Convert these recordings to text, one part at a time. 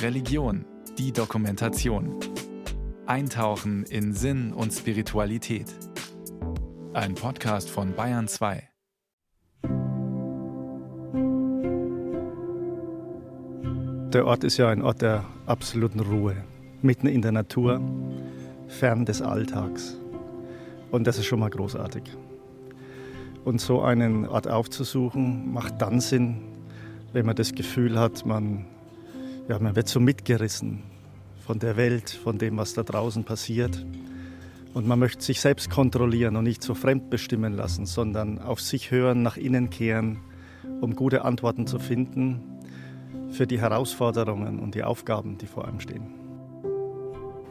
Religion, die Dokumentation. Eintauchen in Sinn und Spiritualität. Ein Podcast von Bayern 2. Der Ort ist ja ein Ort der absoluten Ruhe, mitten in der Natur, fern des Alltags. Und das ist schon mal großartig. Und so einen Ort aufzusuchen, macht dann Sinn, wenn man das Gefühl hat, man, ja, man wird so mitgerissen von der Welt, von dem, was da draußen passiert. Und man möchte sich selbst kontrollieren und nicht so fremdbestimmen lassen, sondern auf sich hören, nach innen kehren, um gute Antworten zu finden für die Herausforderungen und die Aufgaben, die vor einem stehen.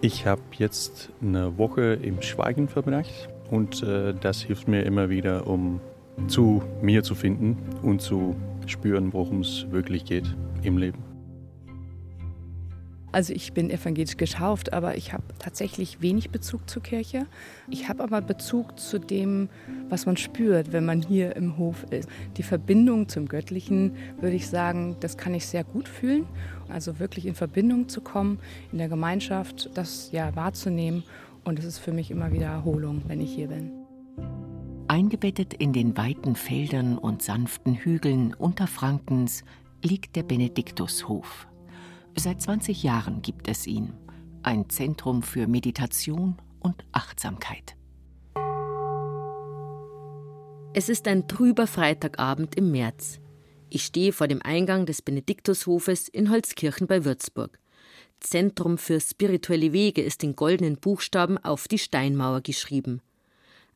Ich habe jetzt eine Woche im Schweigen verbracht und äh, das hilft mir immer wieder, um zu mir zu finden und zu spüren, worum es wirklich geht im Leben. Also ich bin evangelisch getauft, aber ich habe tatsächlich wenig Bezug zur Kirche. Ich habe aber Bezug zu dem, was man spürt, wenn man hier im Hof ist. Die Verbindung zum Göttlichen, würde ich sagen, das kann ich sehr gut fühlen. Also wirklich in Verbindung zu kommen, in der Gemeinschaft, das ja wahrzunehmen. Und es ist für mich immer wieder Erholung, wenn ich hier bin. Eingebettet in den weiten Feldern und sanften Hügeln Unterfrankens liegt der Benediktushof. Seit 20 Jahren gibt es ihn. Ein Zentrum für Meditation und Achtsamkeit. Es ist ein trüber Freitagabend im März. Ich stehe vor dem Eingang des Benediktushofes in Holzkirchen bei Würzburg. Zentrum für spirituelle Wege ist in goldenen Buchstaben auf die Steinmauer geschrieben.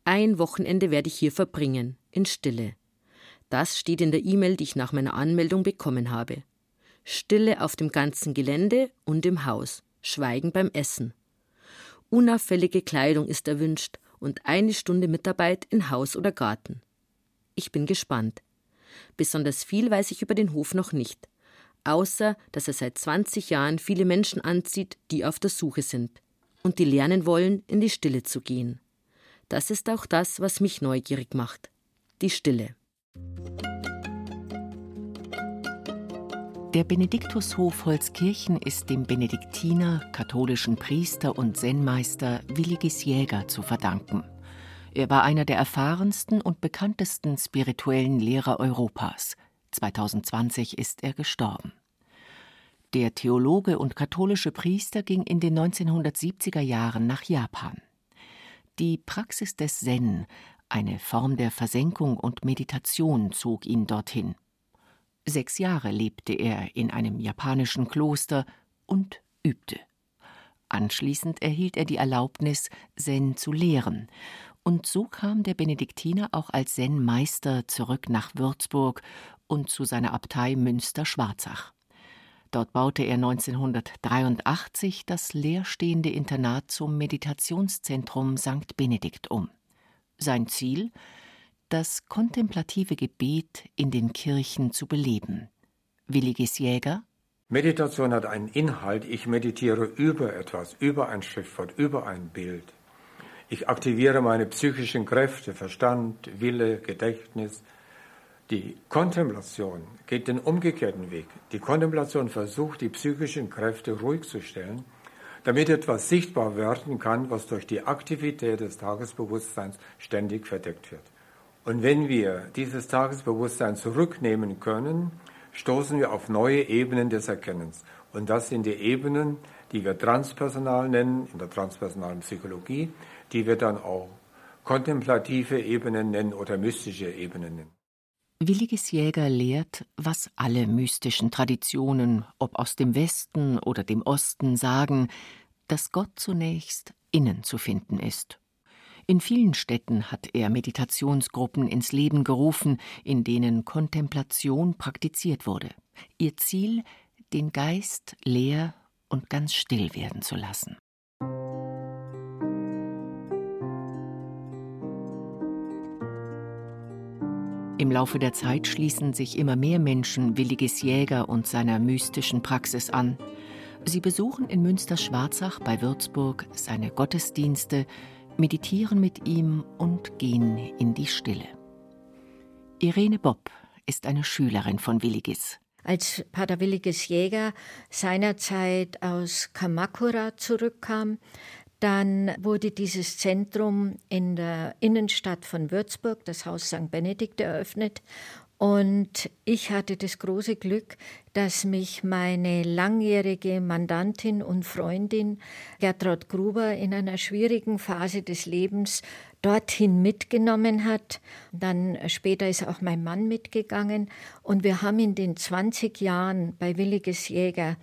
Ein Wochenende werde ich hier verbringen, in Stille. Das steht in der E-Mail, die ich nach meiner Anmeldung bekommen habe. Stille auf dem ganzen Gelände und im Haus, Schweigen beim Essen. Unauffällige Kleidung ist erwünscht und eine Stunde Mitarbeit in Haus oder Garten. Ich bin gespannt. Besonders viel weiß ich über den Hof noch nicht, außer dass er seit 20 Jahren viele Menschen anzieht, die auf der Suche sind und die lernen wollen, in die Stille zu gehen. Das ist auch das, was mich neugierig macht. Die Stille. Der Benediktushof Holzkirchen ist dem Benediktiner, katholischen Priester und Zen-Meister Willigis Jäger zu verdanken. Er war einer der erfahrensten und bekanntesten spirituellen Lehrer Europas. 2020 ist er gestorben. Der Theologe und katholische Priester ging in den 1970er Jahren nach Japan. Die Praxis des Zen, eine Form der Versenkung und Meditation, zog ihn dorthin. Sechs Jahre lebte er in einem japanischen Kloster und übte. Anschließend erhielt er die Erlaubnis, Zen zu lehren, und so kam der Benediktiner auch als Zen-Meister zurück nach Würzburg und zu seiner Abtei Münster-Schwarzach. Dort baute er 1983 das leerstehende Internat zum Meditationszentrum St. Benedikt um. Sein Ziel das kontemplative Gebet in den Kirchen zu beleben. Williges Jäger Meditation hat einen Inhalt. Ich meditiere über etwas, über ein Schriftwort, über ein Bild. Ich aktiviere meine psychischen Kräfte, Verstand, Wille, Gedächtnis. Die Kontemplation geht den umgekehrten Weg. Die Kontemplation versucht, die psychischen Kräfte ruhig zu stellen, damit etwas sichtbar werden kann, was durch die Aktivität des Tagesbewusstseins ständig verdeckt wird. Und wenn wir dieses Tagesbewusstsein zurücknehmen können, stoßen wir auf neue Ebenen des Erkennens. Und das sind die Ebenen, die wir transpersonal nennen, in der transpersonalen Psychologie, die wir dann auch kontemplative Ebenen nennen oder mystische Ebenen nennen. Williges Jäger lehrt, was alle mystischen Traditionen, ob aus dem Westen oder dem Osten, sagen, dass Gott zunächst innen zu finden ist in vielen Städten hat er Meditationsgruppen ins Leben gerufen, in denen Kontemplation praktiziert wurde. Ihr Ziel, den Geist leer und ganz still werden zu lassen. Im Laufe der Zeit schließen sich immer mehr Menschen Williges Jäger und seiner mystischen Praxis an. Sie besuchen in Münster-Schwarzach bei Würzburg seine Gottesdienste, meditieren mit ihm und gehen in die Stille. Irene Bob ist eine Schülerin von Willigis. als Pater Williges Jäger seinerzeit aus Kamakura zurückkam, dann wurde dieses Zentrum in der Innenstadt von Würzburg, das Haus St. Benedikt, eröffnet. Und ich hatte das große Glück, dass mich meine langjährige Mandantin und Freundin Gertraud Gruber in einer schwierigen Phase des Lebens dorthin mitgenommen hat. Dann später ist auch mein Mann mitgegangen und wir haben in den 20 Jahren bei Williges Jäger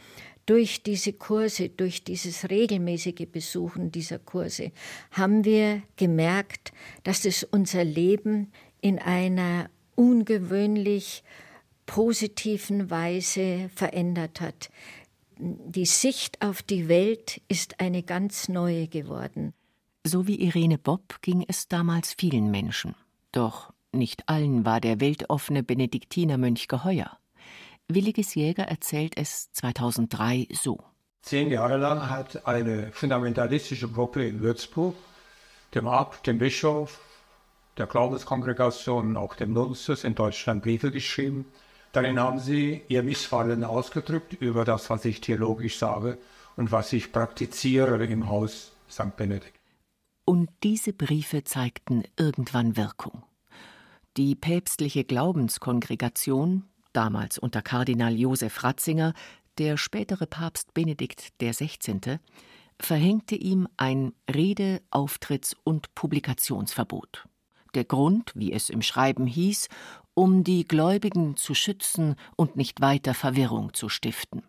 durch diese Kurse, durch dieses regelmäßige Besuchen dieser Kurse, haben wir gemerkt, dass es unser Leben in einer ungewöhnlich positiven Weise verändert hat. Die Sicht auf die Welt ist eine ganz neue geworden. So wie Irene Bob ging es damals vielen Menschen. Doch nicht allen war der weltoffene Benediktinermönch geheuer. Williges Jäger erzählt es 2003 so. Zehn Jahre lang hat eine fundamentalistische Gruppe in Würzburg dem Abt, dem Bischof, der Glaubenskongregation, auch dem Nunzius in Deutschland Briefe geschrieben. Darin haben sie ihr Missfallen ausgedrückt über das, was ich theologisch sage und was ich praktiziere im Haus St. Benedikt. Und diese Briefe zeigten irgendwann Wirkung. Die päpstliche Glaubenskongregation, damals unter Kardinal Josef Ratzinger, der spätere Papst Benedikt XVI., verhängte ihm ein Rede-, Auftritts- und Publikationsverbot. Der Grund, wie es im Schreiben hieß, um die Gläubigen zu schützen und nicht weiter Verwirrung zu stiften.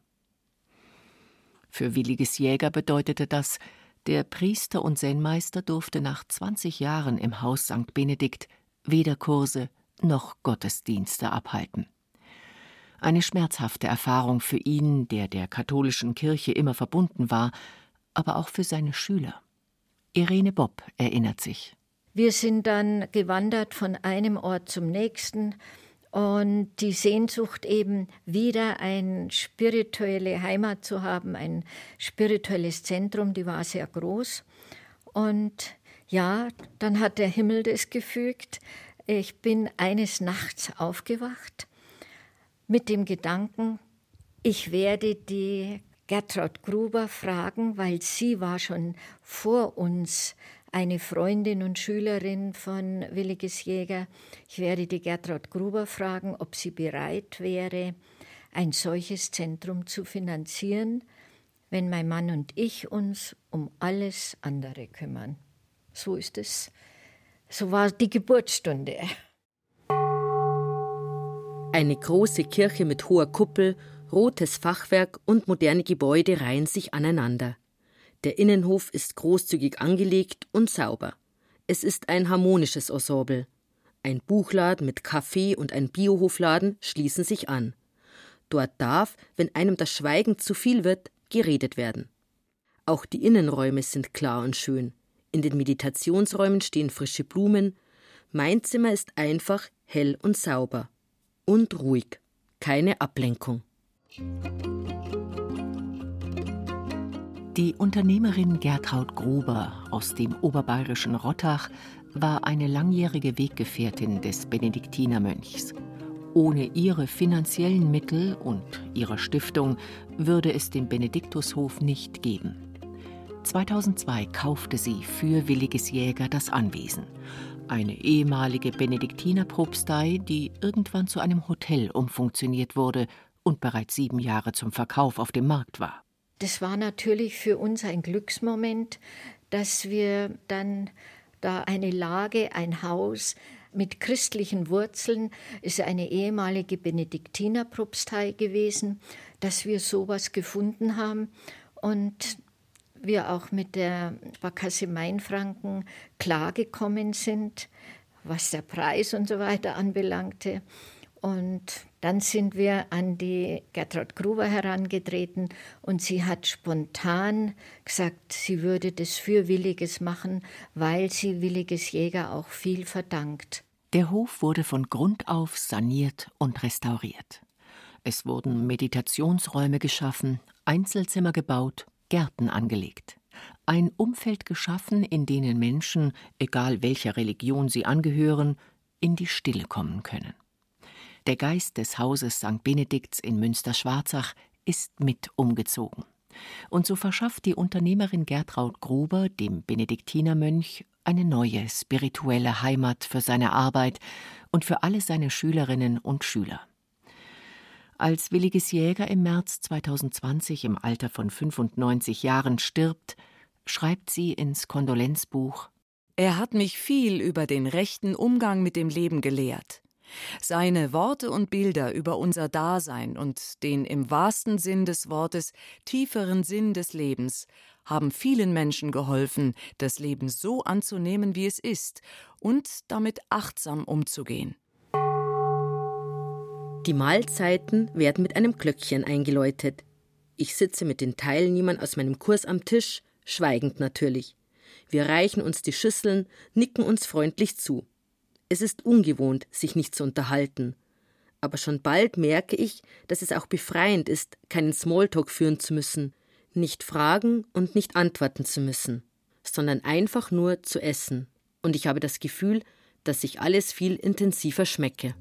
Für Williges Jäger bedeutete das, der Priester und Zen-Meister durfte nach 20 Jahren im Haus St. Benedikt weder Kurse noch Gottesdienste abhalten. Eine schmerzhafte Erfahrung für ihn, der der katholischen Kirche immer verbunden war, aber auch für seine Schüler. Irene Bob erinnert sich. Wir sind dann gewandert von einem Ort zum nächsten und die Sehnsucht eben wieder eine spirituelle Heimat zu haben, ein spirituelles Zentrum, die war sehr groß. Und ja, dann hat der Himmel das gefügt. Ich bin eines Nachts aufgewacht mit dem Gedanken, ich werde die Gertraud Gruber fragen, weil sie war schon vor uns eine Freundin und Schülerin von Williges Jäger. Ich werde die Gertraud Gruber fragen, ob sie bereit wäre, ein solches Zentrum zu finanzieren, wenn mein Mann und ich uns um alles andere kümmern. So ist es. So war die Geburtsstunde. Eine große Kirche mit hoher Kuppel, rotes Fachwerk und moderne Gebäude reihen sich aneinander. Der Innenhof ist großzügig angelegt und sauber. Es ist ein harmonisches Ensemble. Ein Buchladen mit Kaffee und ein Biohofladen schließen sich an. Dort darf, wenn einem das Schweigen zu viel wird, geredet werden. Auch die Innenräume sind klar und schön. In den Meditationsräumen stehen frische Blumen. Mein Zimmer ist einfach, hell und sauber. Und ruhig. Keine Ablenkung. Die Unternehmerin Gertraud Gruber aus dem oberbayerischen Rottach war eine langjährige Weggefährtin des Benediktinermönchs. Ohne ihre finanziellen Mittel und ihre Stiftung würde es den Benediktushof nicht geben. 2002 kaufte sie für Williges Jäger das Anwesen. Eine ehemalige Benediktinerpropstei, die irgendwann zu einem Hotel umfunktioniert wurde und bereits sieben Jahre zum Verkauf auf dem Markt war. Das war natürlich für uns ein Glücksmoment, dass wir dann da eine Lage, ein Haus mit christlichen Wurzeln, ist eine ehemalige Benediktinerpropstei gewesen, dass wir sowas gefunden haben und wir auch mit der Sparkasse Mainfranken klargekommen sind, was der Preis und so weiter anbelangte. Und dann sind wir an die Gertrud Gruber herangetreten und sie hat spontan gesagt, sie würde das für Williges machen, weil sie Williges Jäger auch viel verdankt. Der Hof wurde von Grund auf saniert und restauriert. Es wurden Meditationsräume geschaffen, Einzelzimmer gebaut, Gärten angelegt. Ein Umfeld geschaffen, in denen Menschen, egal welcher Religion sie angehören, in die Stille kommen können. Der Geist des Hauses St. Benedikts in Münster-Schwarzach ist mit umgezogen. Und so verschafft die Unternehmerin Gertraud Gruber dem Benediktinermönch eine neue spirituelle Heimat für seine Arbeit und für alle seine Schülerinnen und Schüler. Als Williges Jäger im März 2020 im Alter von 95 Jahren stirbt, schreibt sie ins Kondolenzbuch Er hat mich viel über den rechten Umgang mit dem Leben gelehrt. Seine Worte und Bilder über unser Dasein und den im wahrsten Sinn des Wortes tieferen Sinn des Lebens haben vielen Menschen geholfen, das Leben so anzunehmen, wie es ist und damit achtsam umzugehen. Die Mahlzeiten werden mit einem Glöckchen eingeläutet. Ich sitze mit den Teilnehmern aus meinem Kurs am Tisch, schweigend natürlich. Wir reichen uns die Schüsseln, nicken uns freundlich zu. Es ist ungewohnt, sich nicht zu unterhalten. Aber schon bald merke ich, dass es auch befreiend ist, keinen Smalltalk führen zu müssen, nicht fragen und nicht antworten zu müssen, sondern einfach nur zu essen. Und ich habe das Gefühl, dass ich alles viel intensiver schmecke.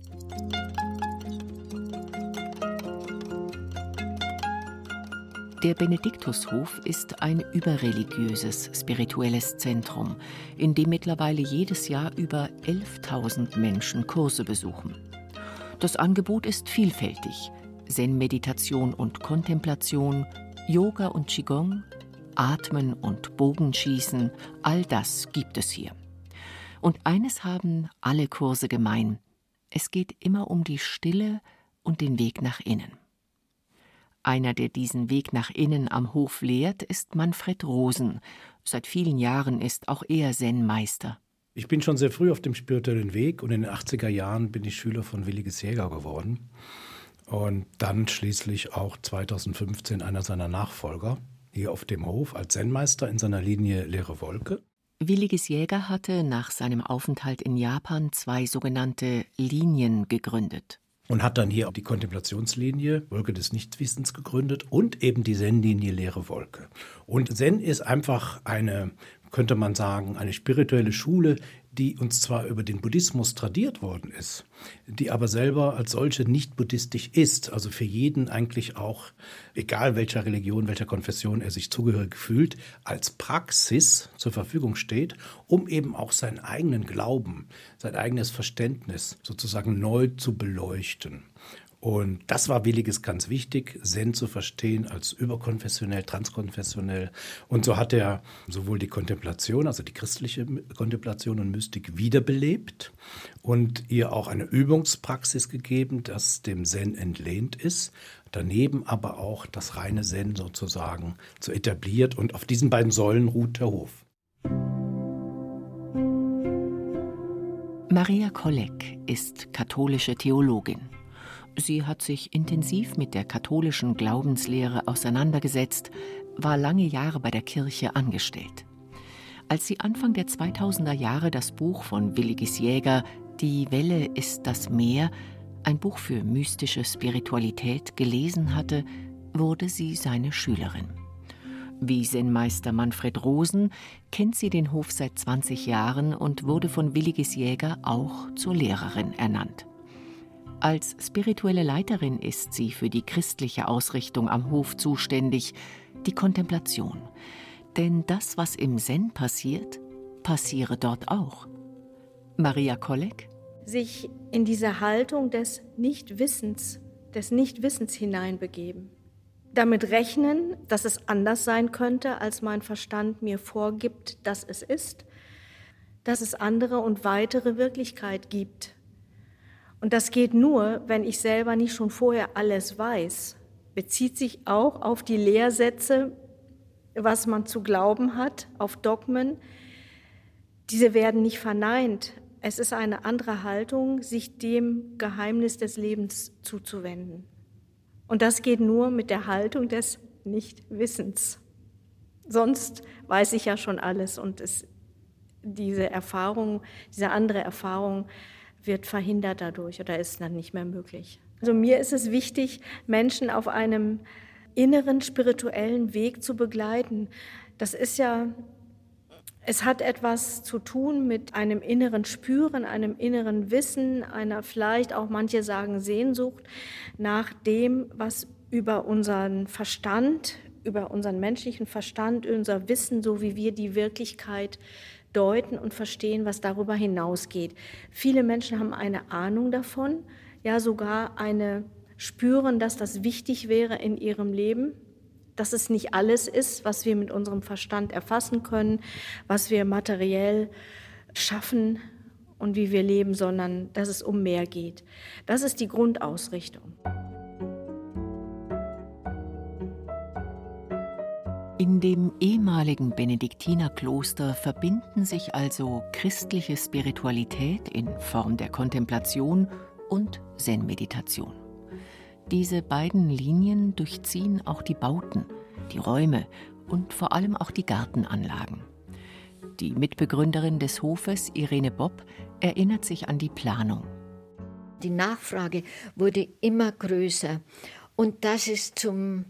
Der Benediktushof ist ein überreligiöses, spirituelles Zentrum, in dem mittlerweile jedes Jahr über 11.000 Menschen Kurse besuchen. Das Angebot ist vielfältig: Zen-Meditation und Kontemplation, Yoga und Qigong, Atmen und Bogenschießen, all das gibt es hier. Und eines haben alle Kurse gemein: Es geht immer um die Stille und den Weg nach innen. Einer, der diesen Weg nach innen am Hof lehrt, ist Manfred Rosen. Seit vielen Jahren ist auch er Zen-Meister. Ich bin schon sehr früh auf dem spirituellen Weg und in den 80er Jahren bin ich Schüler von Williges Jäger geworden. Und dann schließlich auch 2015 einer seiner Nachfolger hier auf dem Hof als Zen-Meister in seiner Linie Leere Wolke. Williges Jäger hatte nach seinem Aufenthalt in Japan zwei sogenannte Linien gegründet und hat dann hier auch die Kontemplationslinie Wolke des Nichtwissens gegründet und eben die Zen-Linie Leere Wolke. Und Zen ist einfach eine, könnte man sagen, eine spirituelle Schule, die uns zwar über den Buddhismus tradiert worden ist, die aber selber als solche nicht buddhistisch ist, also für jeden eigentlich auch, egal welcher Religion, welcher Konfession er sich zugehörig fühlt, als Praxis zur Verfügung steht, um eben auch seinen eigenen Glauben, sein eigenes Verständnis sozusagen neu zu beleuchten. Und das war Williges ganz wichtig, Zen zu verstehen als überkonfessionell, transkonfessionell. Und so hat er sowohl die Kontemplation, also die christliche Kontemplation und Mystik wiederbelebt und ihr auch eine Übungspraxis gegeben, das dem Zen entlehnt ist. Daneben aber auch das reine Zen sozusagen zu etabliert. Und auf diesen beiden Säulen ruht der Hof. Maria Kolleg ist katholische Theologin. Sie hat sich intensiv mit der katholischen Glaubenslehre auseinandergesetzt, war lange Jahre bei der Kirche angestellt. Als sie Anfang der 2000er Jahre das Buch von Willigis Jäger Die Welle ist das Meer, ein Buch für mystische Spiritualität, gelesen hatte, wurde sie seine Schülerin. Wie Zen-Meister Manfred Rosen kennt sie den Hof seit 20 Jahren und wurde von Willigis Jäger auch zur Lehrerin ernannt. Als spirituelle Leiterin ist sie für die christliche Ausrichtung am Hof zuständig, die Kontemplation. Denn das, was im Zen passiert, passiere dort auch. Maria Kolleg? Sich in diese Haltung des Nichtwissens, des Nichtwissens hineinbegeben. Damit rechnen, dass es anders sein könnte, als mein Verstand mir vorgibt, dass es ist, dass es andere und weitere Wirklichkeit gibt und das geht nur, wenn ich selber nicht schon vorher alles weiß. Bezieht sich auch auf die Lehrsätze, was man zu glauben hat, auf Dogmen. Diese werden nicht verneint. Es ist eine andere Haltung, sich dem Geheimnis des Lebens zuzuwenden. Und das geht nur mit der Haltung des Nichtwissens. Sonst weiß ich ja schon alles und es, diese Erfahrung, diese andere Erfahrung wird verhindert dadurch oder ist dann nicht mehr möglich. Also mir ist es wichtig, Menschen auf einem inneren spirituellen Weg zu begleiten. Das ist ja Es hat etwas zu tun mit einem inneren Spüren, einem inneren Wissen, einer vielleicht auch manche sagen Sehnsucht nach dem, was über unseren Verstand, über unseren menschlichen Verstand, unser Wissen, so wie wir die Wirklichkeit deuten und verstehen, was darüber hinausgeht. Viele Menschen haben eine Ahnung davon, ja sogar eine spüren, dass das wichtig wäre in ihrem Leben, dass es nicht alles ist, was wir mit unserem Verstand erfassen können, was wir materiell schaffen und wie wir leben, sondern dass es um mehr geht. Das ist die Grundausrichtung. In dem ehemaligen Benediktinerkloster verbinden sich also christliche Spiritualität in Form der Kontemplation und Zen-Meditation. Diese beiden Linien durchziehen auch die Bauten, die Räume und vor allem auch die Gartenanlagen. Die Mitbegründerin des Hofes, Irene Bopp, erinnert sich an die Planung. Die Nachfrage wurde immer größer und dass es zum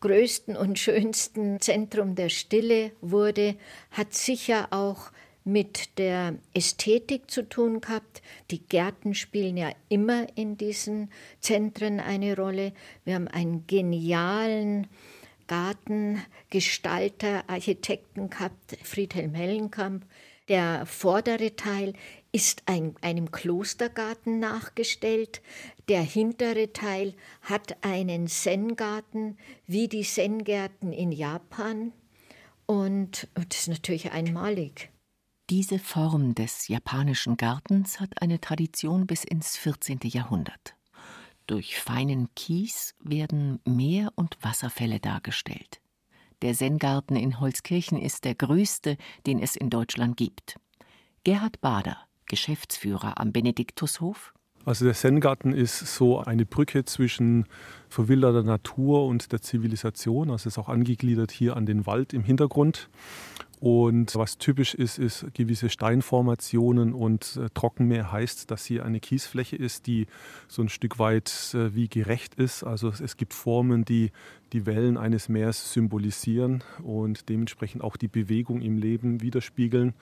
größten und schönsten Zentrum der Stille wurde, hat sicher auch mit der Ästhetik zu tun gehabt. Die Gärten spielen ja immer in diesen Zentren eine Rolle. Wir haben einen genialen Gartengestalter, Architekten gehabt, Friedhelm Hellenkamp. Der vordere Teil ist ein, einem Klostergarten nachgestellt. Der hintere Teil hat einen Zen-Garten wie die Zen-Gärten in Japan. Und das ist natürlich einmalig. Diese Form des japanischen Gartens hat eine Tradition bis ins 14. Jahrhundert. Durch feinen Kies werden Meer- und Wasserfälle dargestellt. Der Zen-Garten in Holzkirchen ist der größte, den es in Deutschland gibt. Gerhard Bader, Geschäftsführer am Benediktushof. Also der Zen-Garten ist so eine Brücke zwischen verwilderter Natur und der Zivilisation. Also ist auch angegliedert hier an den Wald im Hintergrund. Und was typisch ist, ist gewisse Steinformationen und äh, Trockenmeer heißt, dass hier eine Kiesfläche ist, die so ein Stück weit äh, wie gerecht ist. Also es gibt Formen, die die Wellen eines Meers symbolisieren und dementsprechend auch die Bewegung im Leben widerspiegeln.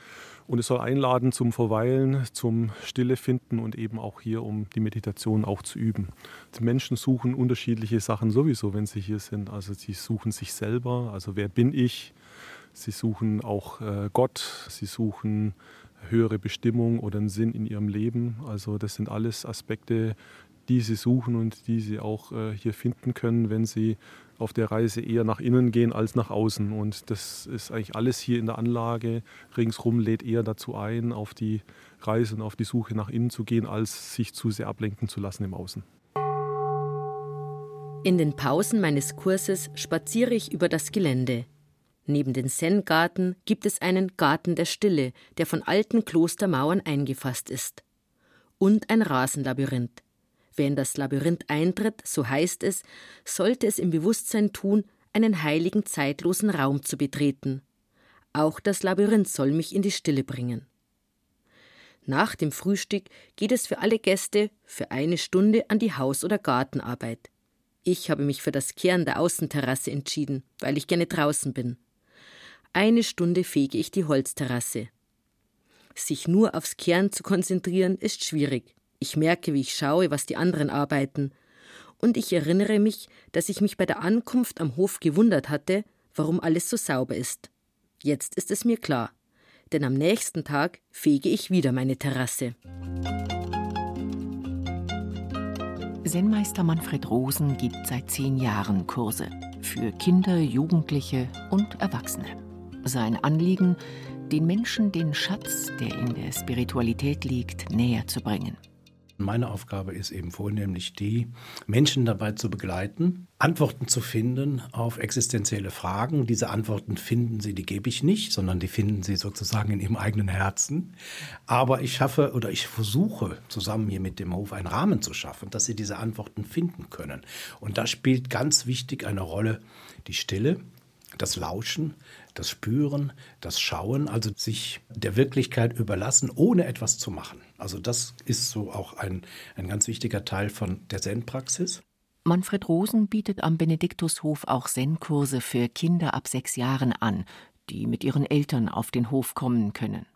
Und es soll einladen zum Verweilen, zum Stille finden und eben auch hier, um die Meditation auch zu üben. Die Menschen suchen unterschiedliche Sachen sowieso, wenn sie hier sind. Also sie suchen sich selber, also wer bin ich? Sie suchen auch äh, Gott, sie suchen höhere Bestimmung oder einen Sinn in ihrem Leben. Also das sind alles Aspekte, die sie suchen und die sie auch äh, hier finden können, wenn sie auf der Reise eher nach innen gehen als nach außen. Und das ist eigentlich alles hier in der Anlage. Ringsrum lädt eher dazu ein, auf die Reise und auf die Suche nach innen zu gehen, als sich zu sehr ablenken zu lassen im Außen. In den Pausen meines Kurses spaziere ich über das Gelände. Neben den Zen-Garten gibt es einen Garten der Stille, der von alten Klostermauern eingefasst ist. Und ein Rasenlabyrinth. Wer in das Labyrinth eintritt, so heißt es, sollte es im Bewusstsein tun, einen heiligen zeitlosen Raum zu betreten. Auch das Labyrinth soll mich in die Stille bringen. Nach dem Frühstück geht es für alle Gäste für eine Stunde an die Haus- oder Gartenarbeit. Ich habe mich für das Kehren der Außenterrasse entschieden, weil ich gerne draußen bin. Eine Stunde fege ich die Holzterrasse. Sich nur aufs Kehren zu konzentrieren, ist schwierig. Ich merke, wie ich schaue, was die anderen arbeiten. Und ich erinnere mich, dass ich mich bei der Ankunft am Hof gewundert hatte, warum alles so sauber ist. Jetzt ist es mir klar, denn am nächsten Tag fege ich wieder meine Terrasse. Zen-Meister Manfred Rosen gibt seit zehn Jahren Kurse für Kinder, Jugendliche und Erwachsene. Sein Anliegen, den Menschen den Schatz, der in der Spiritualität liegt, näher zu bringen. Meine Aufgabe ist eben vornehmlich die, Menschen dabei zu begleiten, Antworten zu finden auf existenzielle Fragen. Diese Antworten finden sie, die gebe ich nicht, sondern die finden sie sozusagen in ihrem eigenen Herzen. Aber ich schaffe oder ich versuche zusammen hier mit dem Hof einen Rahmen zu schaffen, dass sie diese Antworten finden können. Und da spielt ganz wichtig eine Rolle die Stille, das Lauschen, das Spüren, das Schauen, also sich der Wirklichkeit überlassen, ohne etwas zu machen. Also das ist so auch ein, ein ganz wichtiger Teil von der Zen-Praxis. Manfred Rosen bietet am Benediktushof auch Zen-Kurse für Kinder ab sechs Jahren an, die mit ihren Eltern auf den Hof kommen können.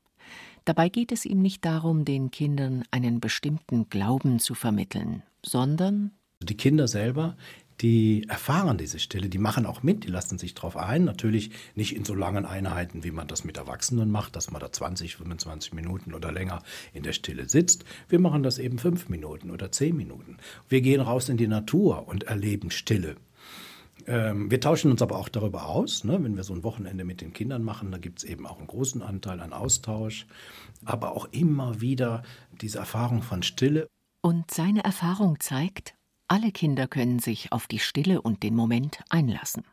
Dabei geht es ihm nicht darum, den Kindern einen bestimmten Glauben zu vermitteln, sondern die Kinder selber, die erfahren diese Stille, die machen auch mit, die lassen sich darauf ein. Natürlich nicht in so langen Einheiten, wie man das mit Erwachsenen macht, dass man da 20, 25 Minuten oder länger in der Stille sitzt. Wir machen das eben fünf Minuten oder zehn Minuten. Wir gehen raus in die Natur und erleben Stille. Ähm, wir tauschen uns aber auch darüber aus. Ne? Wenn wir so ein Wochenende mit den Kindern machen, da gibt es eben auch einen großen Anteil an Austausch, aber auch immer wieder diese Erfahrung von Stille. Und seine Erfahrung zeigt, alle Kinder können sich auf die Stille und den Moment einlassen.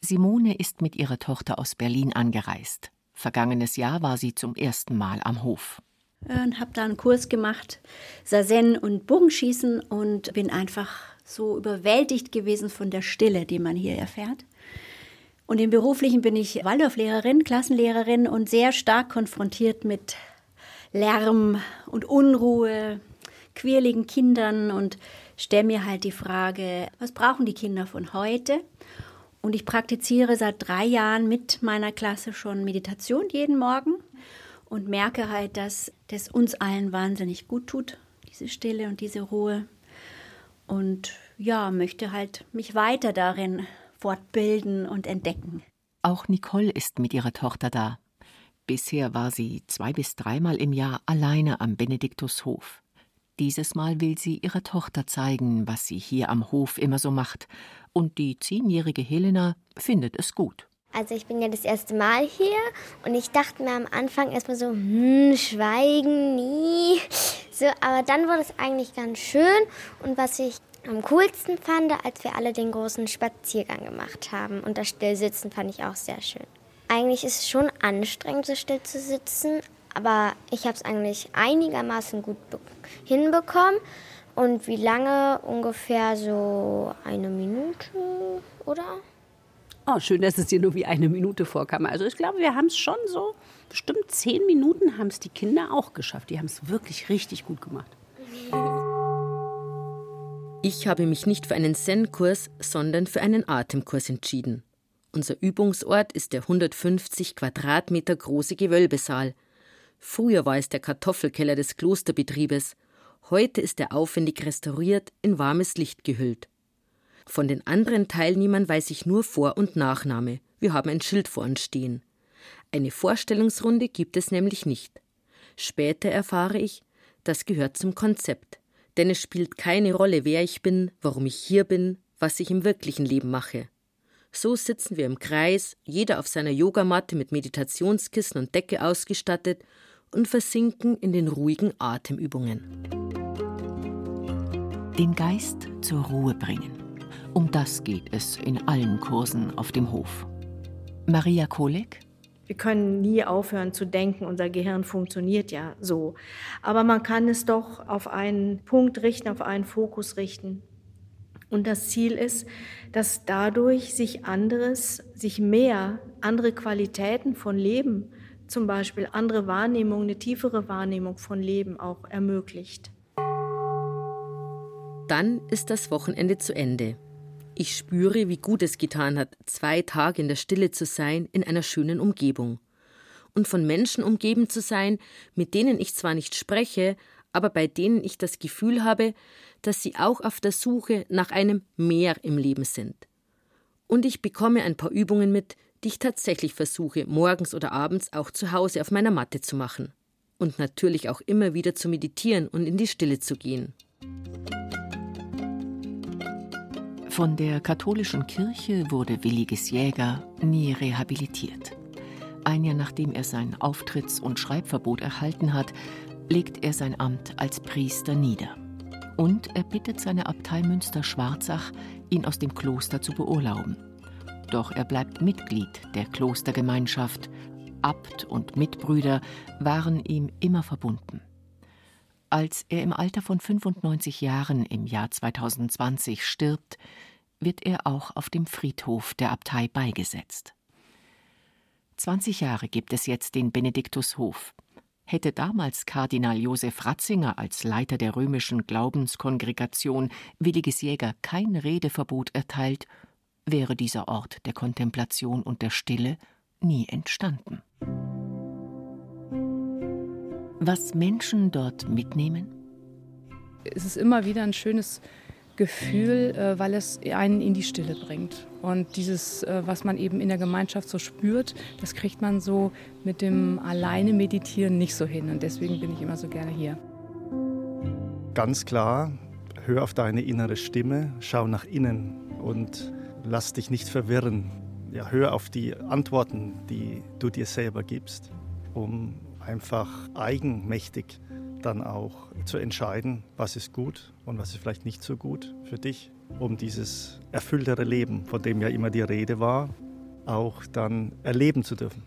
Simone ist mit ihrer Tochter aus Berlin angereist. Vergangenes Jahr war sie zum ersten Mal am Hof. Und habe da einen Kurs gemacht, Sazen und Bogenschießen und bin einfach so überwältigt gewesen von der Stille, die man hier erfährt. Und im Beruflichen bin ich Waldorflehrerin, Klassenlehrerin und sehr stark konfrontiert mit Lärm und Unruhe, quirligen Kindern und stelle mir halt die Frage, was brauchen die Kinder von heute? Und ich praktiziere seit drei Jahren mit meiner Klasse schon Meditation jeden Morgen und merke halt, dass das uns allen wahnsinnig gut tut, diese Stille und diese Ruhe. Und ja, möchte halt mich weiter darin fortbilden und entdecken. Auch Nicole ist mit ihrer Tochter da. Bisher war sie zwei bis dreimal im Jahr alleine am Benediktushof. Dieses Mal will sie ihrer Tochter zeigen, was sie hier am Hof immer so macht. Und die zehnjährige Helena findet es gut. Also ich bin ja das erste Mal hier und ich dachte mir am Anfang erstmal so, hm, schweigen, nie. So, aber dann wurde es eigentlich ganz schön und was ich am coolsten fand, als wir alle den großen Spaziergang gemacht haben und das Stillsitzen fand ich auch sehr schön. Eigentlich ist es schon anstrengend, so still zu sitzen, aber ich habe es eigentlich einigermaßen gut hinbekommen. Und wie lange? Ungefähr so eine Minute, oder? Oh, schön, dass es dir nur wie eine Minute vorkam. Also ich glaube, wir haben es schon so, bestimmt zehn Minuten haben es die Kinder auch geschafft. Die haben es wirklich richtig gut gemacht. Ich habe mich nicht für einen Zen-Kurs, sondern für einen Atemkurs entschieden. Unser Übungsort ist der 150 Quadratmeter große Gewölbesaal. Früher war es der Kartoffelkeller des Klosterbetriebes. Heute ist er aufwendig restauriert, in warmes Licht gehüllt. Von den anderen Teilnehmern weiß ich nur Vor- und Nachname. Wir haben ein Schild vor uns stehen. Eine Vorstellungsrunde gibt es nämlich nicht. Später erfahre ich, das gehört zum Konzept. Denn es spielt keine Rolle, wer ich bin, warum ich hier bin, was ich im wirklichen Leben mache. So sitzen wir im Kreis, jeder auf seiner Yogamatte mit Meditationskissen und Decke ausgestattet und versinken in den ruhigen Atemübungen. Den Geist zur Ruhe bringen. Um das geht es in allen Kursen auf dem Hof. Maria Kolek wir können nie aufhören zu denken, unser Gehirn funktioniert ja so. Aber man kann es doch auf einen Punkt richten, auf einen Fokus richten. Und das Ziel ist, dass dadurch sich anderes, sich mehr, andere Qualitäten von Leben, zum Beispiel andere Wahrnehmung, eine tiefere Wahrnehmung von Leben auch ermöglicht. Dann ist das Wochenende zu Ende. Ich spüre, wie gut es getan hat, zwei Tage in der Stille zu sein, in einer schönen Umgebung. Und von Menschen umgeben zu sein, mit denen ich zwar nicht spreche, aber bei denen ich das Gefühl habe, dass sie auch auf der Suche nach einem Mehr im Leben sind. Und ich bekomme ein paar Übungen mit, die ich tatsächlich versuche, morgens oder abends auch zu Hause auf meiner Matte zu machen. Und natürlich auch immer wieder zu meditieren und in die Stille zu gehen. Von der katholischen Kirche wurde Williges Jäger nie rehabilitiert. Ein Jahr nachdem er sein Auftritts- und Schreibverbot erhalten hat, legt er sein Amt als Priester nieder. Und er bittet seine Abtei Münster-Schwarzach, ihn aus dem Kloster zu beurlauben. Doch er bleibt Mitglied der Klostergemeinschaft. Abt und Mitbrüder waren ihm immer verbunden. Als er im Alter von 95 Jahren im Jahr 2020 stirbt, wird er auch auf dem Friedhof der Abtei beigesetzt. 20 Jahre gibt es jetzt den Benediktushof. Hätte damals Kardinal Josef Ratzinger als Leiter der römischen Glaubenskongregation Williges Jäger kein Redeverbot erteilt, wäre dieser Ort der Kontemplation und der Stille nie entstanden. Was Menschen dort mitnehmen? Es ist immer wieder ein schönes Gefühl, äh, weil es einen in die Stille bringt. Und dieses, äh, was man eben in der Gemeinschaft so spürt, das kriegt man so mit dem alleine Meditieren nicht so hin. Und deswegen bin ich immer so gerne hier. Ganz klar, hör auf deine innere Stimme, schau nach innen und lass dich nicht verwirren. Ja, hör auf die Antworten, die du dir selber gibst, um einfach eigenmächtig dann auch zu entscheiden, was ist gut und was ist vielleicht nicht so gut für dich, um dieses erfülltere Leben, von dem ja immer die Rede war, auch dann erleben zu dürfen.